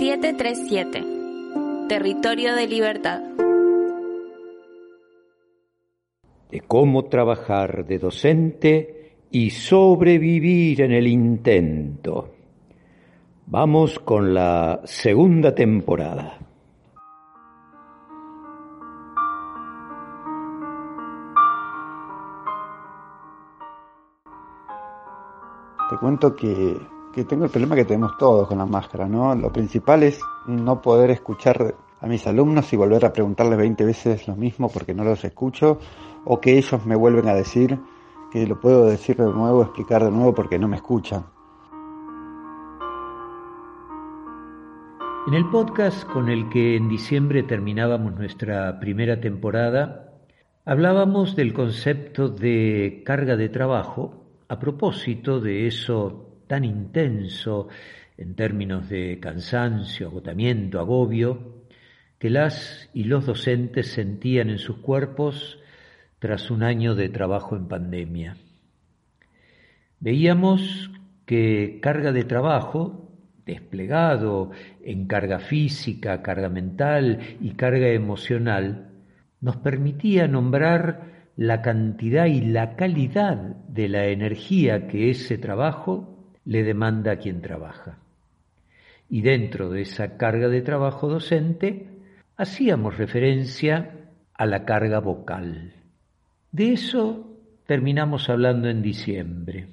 737. Territorio de libertad. De cómo trabajar de docente y sobrevivir en el intento. Vamos con la segunda temporada. Te cuento que que tengo el problema que tenemos todos con la máscara, ¿no? Lo principal es no poder escuchar a mis alumnos y volver a preguntarles 20 veces lo mismo porque no los escucho o que ellos me vuelven a decir que lo puedo decir de nuevo, explicar de nuevo porque no me escuchan. En el podcast con el que en diciembre terminábamos nuestra primera temporada, hablábamos del concepto de carga de trabajo a propósito de eso tan intenso en términos de cansancio, agotamiento, agobio, que las y los docentes sentían en sus cuerpos tras un año de trabajo en pandemia. Veíamos que carga de trabajo, desplegado en carga física, carga mental y carga emocional, nos permitía nombrar la cantidad y la calidad de la energía que ese trabajo le demanda a quien trabaja. Y dentro de esa carga de trabajo docente, hacíamos referencia a la carga vocal. De eso terminamos hablando en diciembre.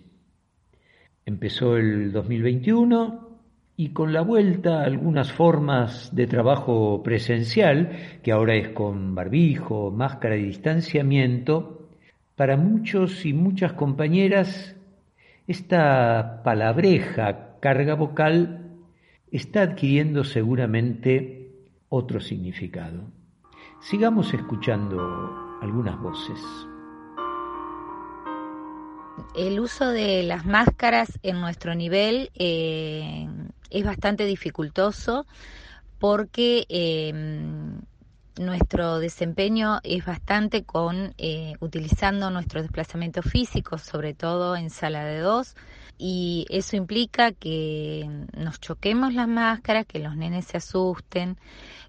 Empezó el 2021 y con la vuelta a algunas formas de trabajo presencial, que ahora es con barbijo, máscara y distanciamiento, para muchos y muchas compañeras esta palabreja carga vocal está adquiriendo seguramente otro significado. Sigamos escuchando algunas voces. El uso de las máscaras en nuestro nivel eh, es bastante dificultoso porque eh, nuestro desempeño es bastante con eh, utilizando nuestros desplazamientos físicos, sobre todo en sala de dos, y eso implica que nos choquemos las máscaras, que los nenes se asusten,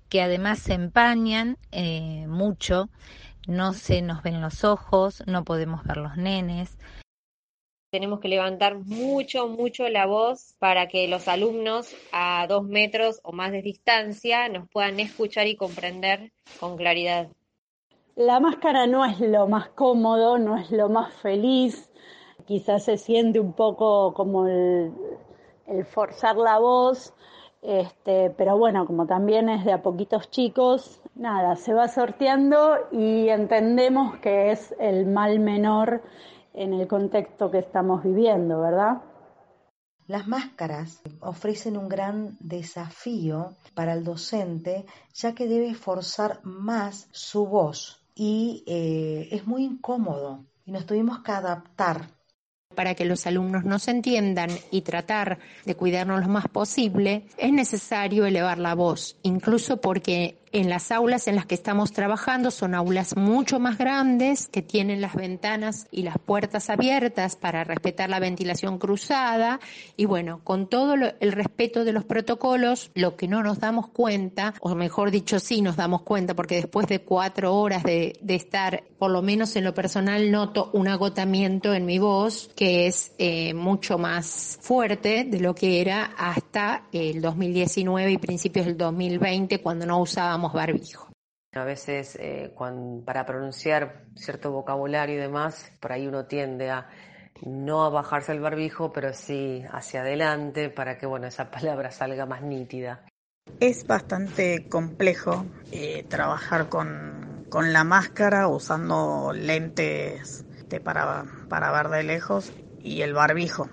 que además se empañan eh, mucho, no se nos ven los ojos, no podemos ver los nenes, tenemos que levantar mucho, mucho la voz para que los alumnos a dos metros o más de distancia nos puedan escuchar y comprender con claridad. La máscara no es lo más cómodo, no es lo más feliz, quizás se siente un poco como el, forzar la voz, este, pero bueno, como también es de a poquitos chicos, nada, se va sorteando y entendemos que es el mal menor en el contexto que estamos viviendo, ¿verdad? Las máscaras ofrecen un gran desafío para el docente, ya que debe forzar más su voz y eh, es muy incómodo y nos tuvimos que adaptar para que los alumnos nos entiendan y tratar de cuidarnos lo más posible, es necesario elevar la voz, incluso porque en las aulas en las que estamos trabajando son aulas mucho más grandes que tienen las ventanas y las puertas abiertas para respetar la ventilación cruzada. Y bueno, con todo el respeto de los protocolos, lo que no nos damos cuenta, o mejor dicho sí nos damos cuenta porque después de cuatro horas de, estar, por lo menos en lo personal, noto un agotamiento en mi voz que es eh, mucho más fuerte de lo que era hasta el 2019 y principios del 2020 cuando no usábamos barbijo. A veces eh, para pronunciar cierto vocabulario y demás, por ahí uno tiende a no a bajarse el barbijo, pero sí hacia adelante para que bueno, esa palabra salga más nítida. Es bastante complejo eh, trabajar con, con, la máscara usando lentes para, para ver de lejos y el barbijo.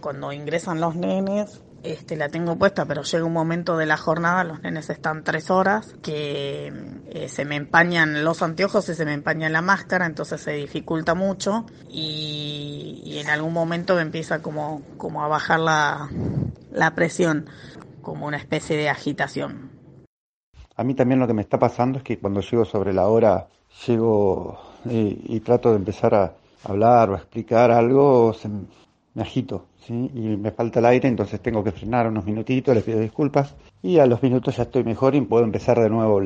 Cuando ingresan los nenes este, la tengo puesta, pero llega un momento de la jornada, los nenes están tres horas, que eh, se me empañan los anteojos y se me empaña la máscara, entonces se dificulta mucho y, en algún momento me empieza como, como a bajar la, la presión, como una especie de agitación. A mí también lo que me está pasando es que cuando llego sobre la hora, llego y, y trato de empezar a hablar o a explicar algo, se, me agito, ¿sí? Y me falta el aire, entonces tengo que frenar unos minutitos, les pido disculpas y a los minutos ya estoy mejor y puedo empezar de nuevo.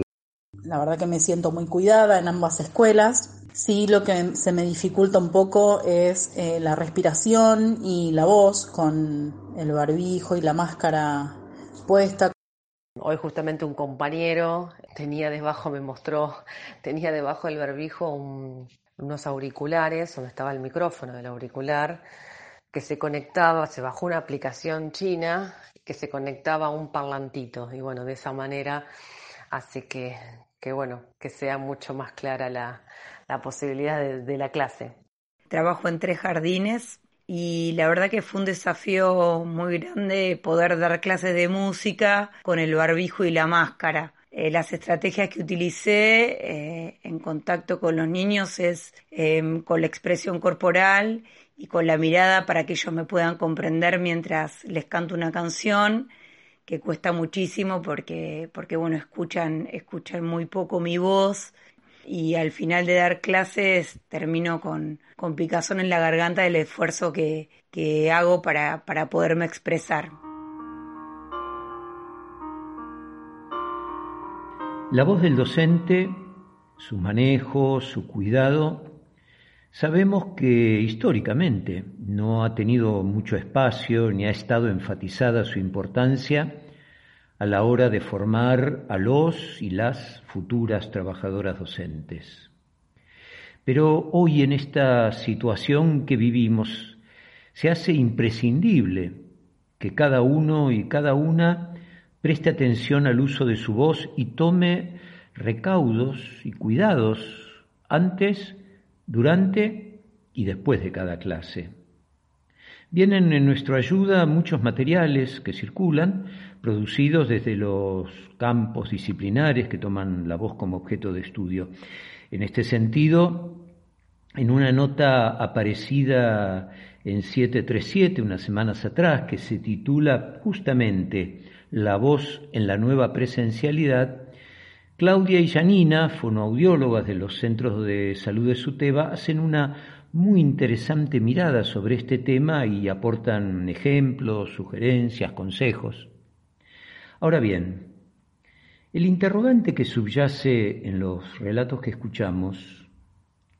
La verdad que me siento muy cuidada en ambas escuelas. Sí, lo que se me dificulta un poco es eh, la respiración y la voz con el barbijo y la máscara puesta. Hoy justamente un compañero tenía debajo, me mostró, tenía debajo del barbijo un, unos auriculares, donde estaba el micrófono del auricular, que se conectaba, se bajó una aplicación china que se conectaba a un parlantito y bueno, de esa manera hace que, que bueno, que sea mucho más clara la, la posibilidad de, la clase. Trabajo en tres jardines y la verdad que fue un desafío muy grande poder dar clases de música con el barbijo y la máscara. Eh, las estrategias que utilicé eh, en contacto con los niños es eh, con la expresión corporal y con la mirada para que ellos me puedan comprender mientras les canto una canción que cuesta muchísimo porque, porque bueno, escuchan, escuchan muy poco mi voz y al final de dar clases termino con, con picazón en la garganta del esfuerzo que, que hago para, para poderme expresar. La voz del docente, su manejo, su cuidado, Sabemos que históricamente no ha tenido mucho espacio ni ha estado enfatizada su importancia a la hora de formar a los y las futuras trabajadoras docentes. Pero hoy en esta situación que vivimos se hace imprescindible que cada uno y cada una preste atención al uso de su voz y tome recaudos y cuidados antes durante y después de cada clase. Vienen en nuestra ayuda muchos materiales que circulan, producidos desde los campos disciplinares que toman la voz como objeto de estudio. En este sentido, en una nota aparecida en 737 unas semanas atrás, que se titula justamente La voz en la nueva presencialidad, Claudia y Janina, fonoaudiólogas de los centros de salud de Suteba, hacen una muy interesante mirada sobre este tema y aportan ejemplos, sugerencias, consejos. Ahora bien, el interrogante que subyace en los relatos que escuchamos,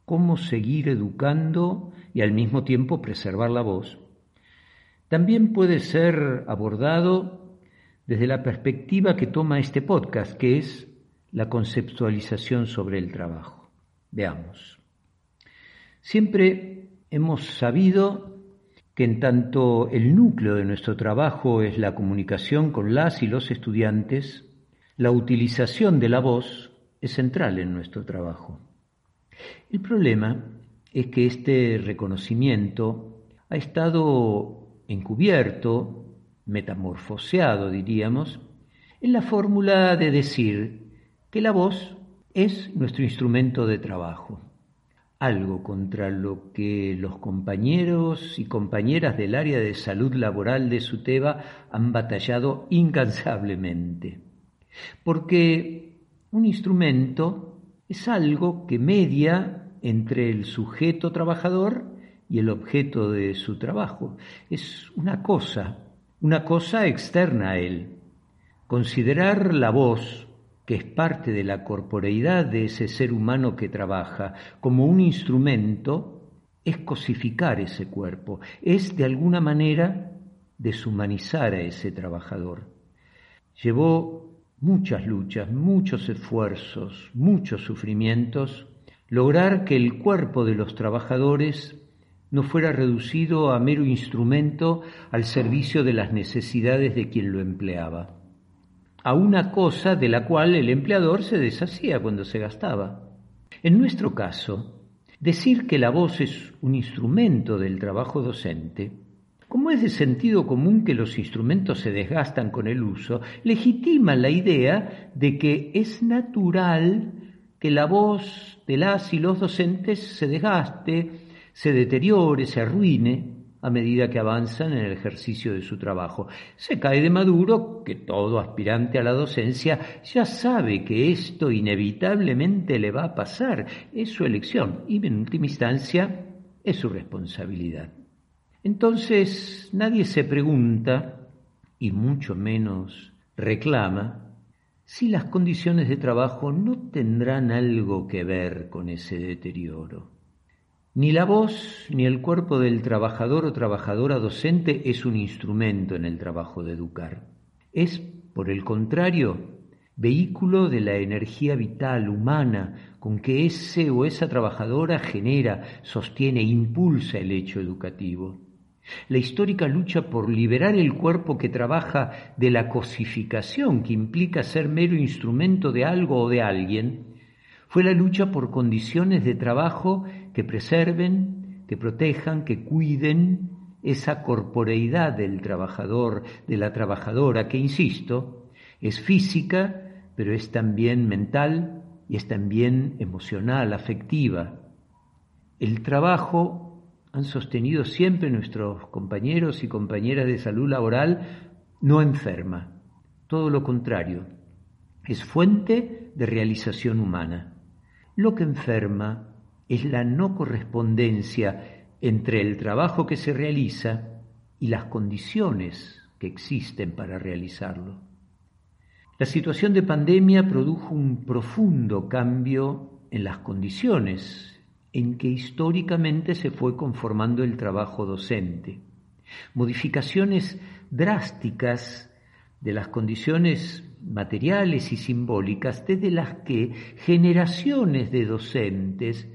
cómo seguir educando y al mismo tiempo preservar la voz, también puede ser abordado desde la perspectiva que toma este podcast, que es la conceptualización sobre el trabajo. Veamos. Siempre hemos sabido que en tanto el núcleo de nuestro trabajo es la comunicación con las y los estudiantes, la utilización de la voz es central en nuestro trabajo. El problema es que este reconocimiento ha estado encubierto, metamorfoseado, diríamos, en la fórmula de decir que la voz es nuestro instrumento de trabajo, algo contra lo que los compañeros y compañeras del área de salud laboral de Suteba han batallado incansablemente. Porque un instrumento es algo que media entre el sujeto trabajador y el objeto de su trabajo. Es una cosa, una cosa externa a él. Considerar la voz que es parte de la corporeidad de ese ser humano que trabaja, como un instrumento, es cosificar ese cuerpo, es de alguna manera deshumanizar a ese trabajador. Llevó muchas luchas, muchos esfuerzos, muchos sufrimientos, lograr que el cuerpo de los trabajadores no fuera reducido a mero instrumento al servicio de las necesidades de quien lo empleaba a una cosa de la cual el empleador se deshacía cuando se gastaba. En nuestro caso, decir que la voz es un instrumento del trabajo docente Como es de sentido común que los instrumentos se desgastan con el uso, legitima la idea de que es natural que la voz de las y los docentes se desgaste, se deteriore, se arruine a medida que avanzan en el ejercicio de su trabajo. Se cae de maduro que todo aspirante a la docencia ya sabe que esto inevitablemente le va a pasar, es su elección y en última instancia es su responsabilidad. Entonces nadie se pregunta, y mucho menos reclama, si las condiciones de trabajo no tendrán algo que ver con ese deterioro. Ni la voz ni el cuerpo del trabajador o trabajadora docente es un instrumento en el trabajo de educar. Es, por el contrario, vehículo de la energía vital humana con que ese o esa trabajadora genera, sostiene, impulsa el hecho educativo. La histórica lucha por liberar el cuerpo que trabaja de la cosificación que implica ser mero instrumento de algo o de alguien, fue la lucha por condiciones de trabajo que preserven, que protejan, que cuiden esa corporeidad del trabajador, de la trabajadora, que, insisto, es física, pero es también mental y es también emocional, afectiva. El trabajo, han sostenido siempre nuestros compañeros y compañeras de salud laboral, no enferma, todo lo contrario, es fuente de realización humana. Lo que enferma es la no correspondencia entre el trabajo que se realiza y las condiciones que existen para realizarlo. La situación de pandemia produjo un profundo cambio en las condiciones en que históricamente se fue conformando el trabajo docente. Modificaciones drásticas de las condiciones materiales y simbólicas desde las que generaciones de docentes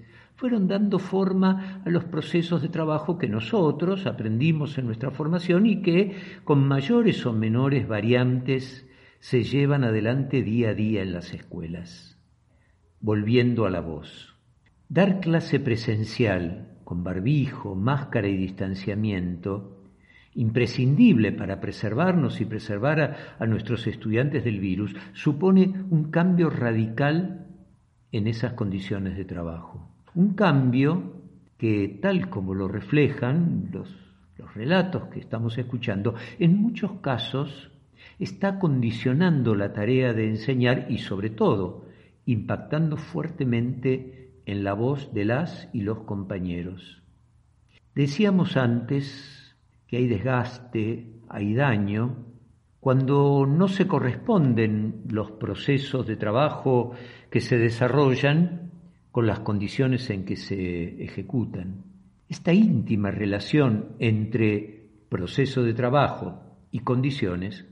fueron dando forma a los procesos de trabajo que nosotros aprendimos en nuestra formación y que, con mayores o menores variantes, se llevan adelante día a día en las escuelas. Volviendo a la voz. Dar clase presencial, con barbijo, máscara y distanciamiento, imprescindible para preservarnos y preservar a, a, nuestros estudiantes del virus, supone un cambio radical en esas condiciones de trabajo. Un cambio que, tal como lo reflejan los, los relatos que estamos escuchando, en muchos casos está condicionando la tarea de enseñar y, sobre todo, impactando fuertemente en la voz de las y los compañeros. Decíamos antes que hay desgaste, hay daño, cuando no se corresponden los procesos de trabajo que se desarrollan con las condiciones en que se ejecutan. Esta íntima relación entre proceso de trabajo y condiciones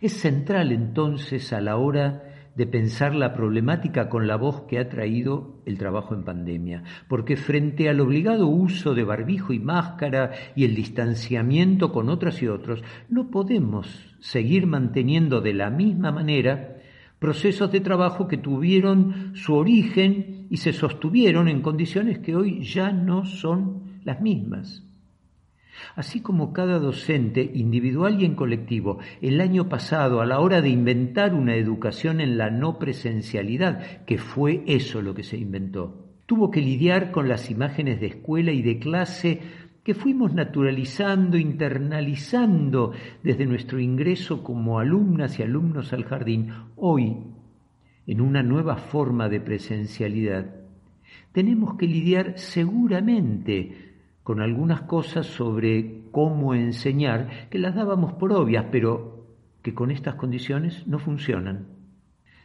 es central entonces a la hora de pensar la problemática con la voz que ha traído el trabajo en pandemia, porque frente al obligado uso de barbijo y máscara y el distanciamiento con otras y otros, no podemos seguir manteniendo de la misma manera procesos de trabajo que tuvieron su origen y se sostuvieron en condiciones que hoy ya no son las mismas. Así como cada docente, individual y en colectivo, el año pasado, a la hora de inventar una educación en la no presencialidad, que fue eso lo que se inventó, tuvo que lidiar con las imágenes de escuela y de clase que fuimos naturalizando, internalizando desde nuestro ingreso como alumnas y alumnos al jardín, hoy, en una nueva forma de presencialidad, tenemos que lidiar seguramente con algunas cosas sobre cómo enseñar, que las dábamos por obvias, pero que con estas condiciones no funcionan.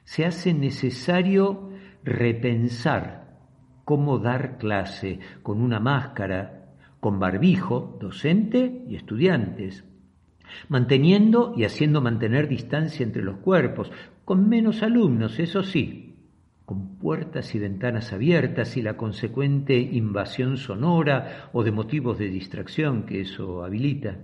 Se hace necesario repensar cómo dar clase con una máscara, con barbijo, docente y estudiantes, manteniendo y haciendo mantener distancia entre los cuerpos, con menos alumnos, eso sí, con puertas y ventanas abiertas y la consecuente invasión sonora o de motivos de distracción que eso habilita.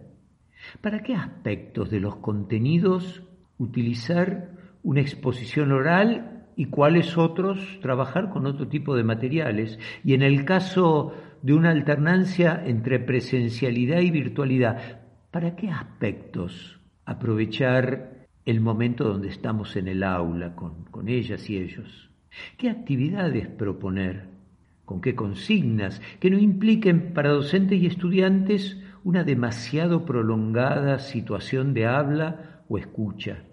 ¿Para qué aspectos de los contenidos utilizar una exposición oral y cuáles otros trabajar con otro tipo de materiales? Y en el caso de una alternancia entre presencialidad y virtualidad. ¿Para qué aspectos aprovechar el momento donde estamos en el aula con, con ellas y ellos? ¿Qué actividades proponer? ¿Con qué consignas que no impliquen para docentes y estudiantes una demasiado prolongada situación de habla o escucha?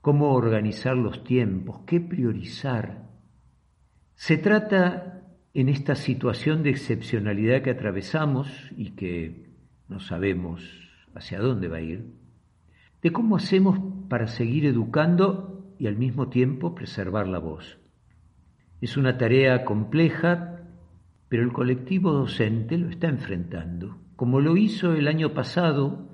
¿Cómo organizar los tiempos? ¿Qué priorizar? Se trata en esta situación de excepcionalidad que atravesamos y que no sabemos hacia dónde va a ir, de cómo hacemos para seguir educando y al mismo tiempo preservar la voz. Es una tarea compleja, pero el colectivo docente lo está enfrentando, como lo hizo el año pasado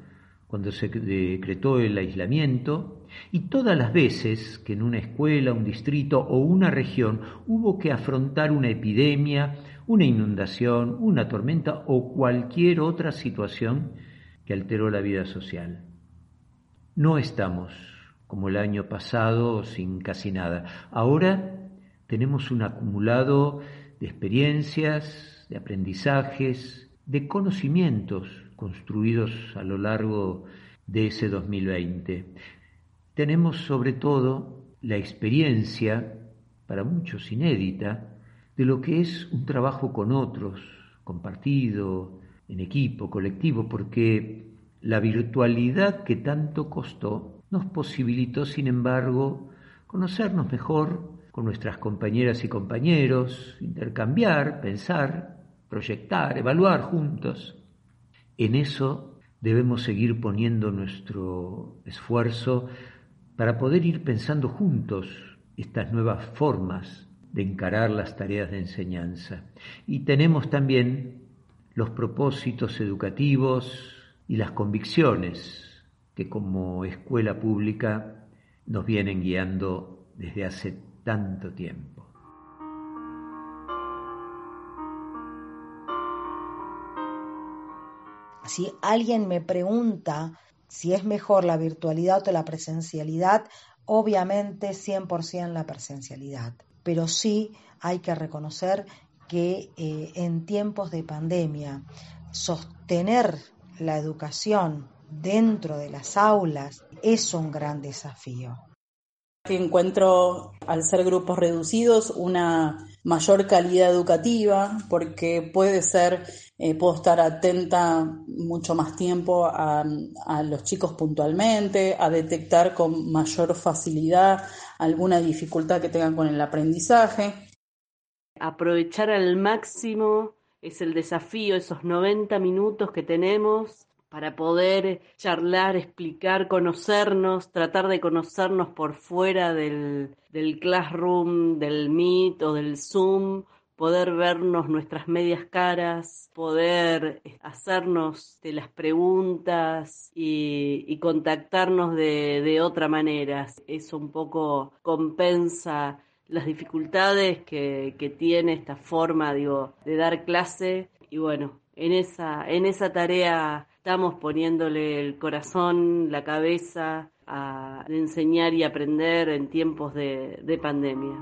cuando se decretó el aislamiento y todas las veces que en una escuela, un distrito o una región hubo que afrontar una epidemia, una inundación, una tormenta o cualquier otra situación que alteró la vida social. No estamos como el año pasado sin casi nada. Ahora tenemos un acumulado de experiencias, de aprendizajes, de conocimientos construidos a lo largo de ese 2020. Tenemos sobre todo la experiencia, para muchos inédita, de lo que es un trabajo con otros, compartido, en equipo, colectivo, porque la virtualidad que tanto costó nos posibilitó, sin embargo, conocernos mejor con nuestras compañeras y compañeros, intercambiar, pensar, proyectar, evaluar juntos. En eso debemos seguir poniendo nuestro esfuerzo para poder ir pensando juntos estas nuevas formas de encarar las tareas de enseñanza. Y tenemos también los propósitos educativos y las convicciones que como escuela pública nos vienen guiando desde hace tanto tiempo. Si alguien me pregunta si es mejor la virtualidad o la presencialidad, obviamente 100% la presencialidad. Pero sí hay que reconocer que eh, en tiempos de pandemia sostener la educación dentro de las aulas es un gran desafío. Encuentro, al ser grupos reducidos, una mayor calidad educativa, porque puede ser, eh, puedo estar atenta mucho más tiempo a, a, los chicos puntualmente, a detectar con mayor facilidad alguna dificultad que tengan con el aprendizaje. Aprovechar al máximo es el desafío, esos 90 minutos que tenemos para poder charlar, explicar, conocernos, tratar de conocernos por fuera del, del Classroom, del Meet o del Zoom, poder vernos nuestras medias caras, poder hacernos de las preguntas y, contactarnos de, de, otra manera. Eso un poco compensa las dificultades que, que tiene esta forma, digo, de dar clase y bueno, en esa, en esa tarea estamos poniéndole el corazón, la cabeza a enseñar y aprender en tiempos de, de pandemia.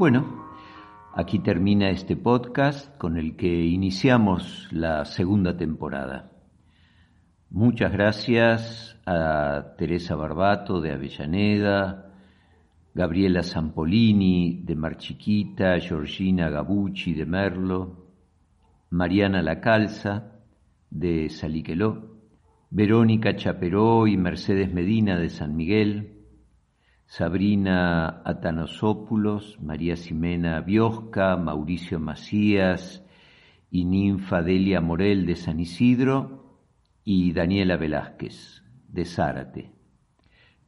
Bueno, aquí termina este podcast con el que iniciamos la segunda temporada. Muchas gracias a Teresa Barbato de Avellaneda, Gabriela Zampolini de Marchiquita, Georgina Gabucci de Merlo, Mariana Lacalza de Saliqueló, Verónica Chaperó y Mercedes Medina de San Miguel, Sabrina Atanosópulos, María Ximena Biosca, Mauricio Macías y Ninfa Delia Morel de San Isidro y Daniela Velázquez de Zárate,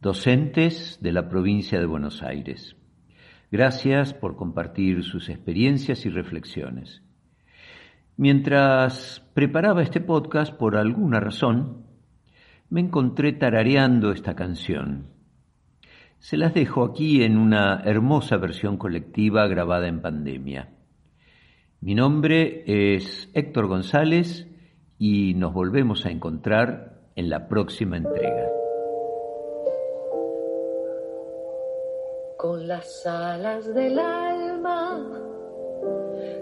docentes de la provincia de Buenos Aires. Gracias por compartir sus experiencias y reflexiones. Mientras preparaba este podcast, por alguna razón, me encontré tarareando esta canción. Se las dejo aquí en una hermosa versión colectiva grabada en pandemia. Mi nombre es Héctor González y nos volvemos a encontrar en la próxima entrega. Con las alas del alma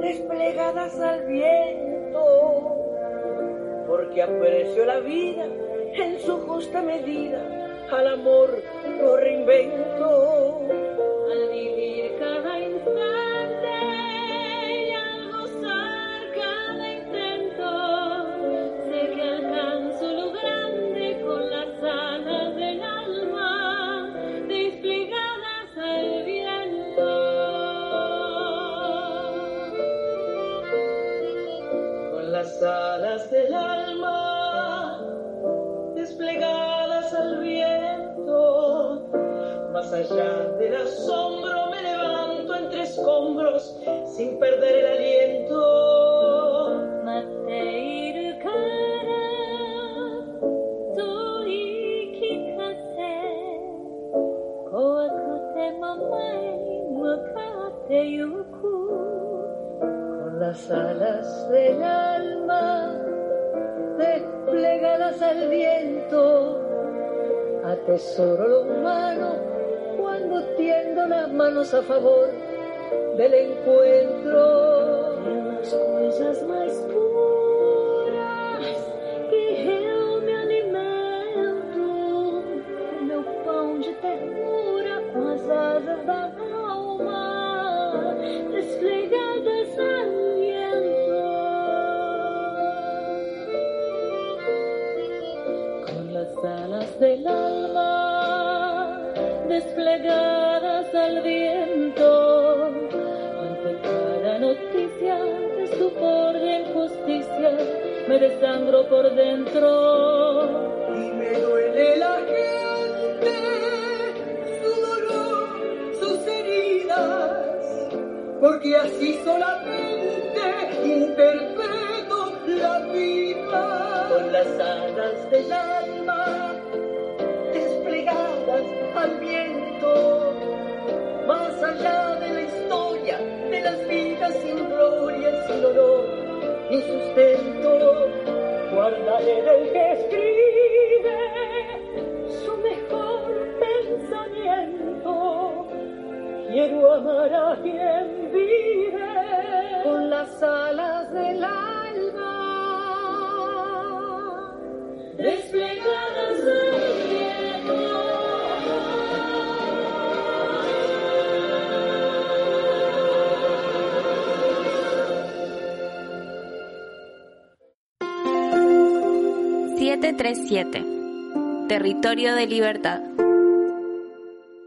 desplegadas al viento porque aprecio la vida en su justa medida, al amor lo reinvento. sin perder el aliento. Con las alas del alma desplegadas al viento, atesoro lo humano cuando tiendo las manos a favor del encuentro. Las coisas mais puras que eu me alimento, meu pão de ternura com as asas da alma desplegadas viento. Con las alas del alma desplegadas me desangro por dentro. Y me duele la gente, su dolor, sus heridas, porque así solamente interpreto la vida. Con las alas del alma desplegadas al viento, más allá de la historia, de las vidas sin gloria, sin honor, ni sustento, guardaré del que escribe su mejor pensamiento. Quiero amar a quien 2017. Territorio de Libertad.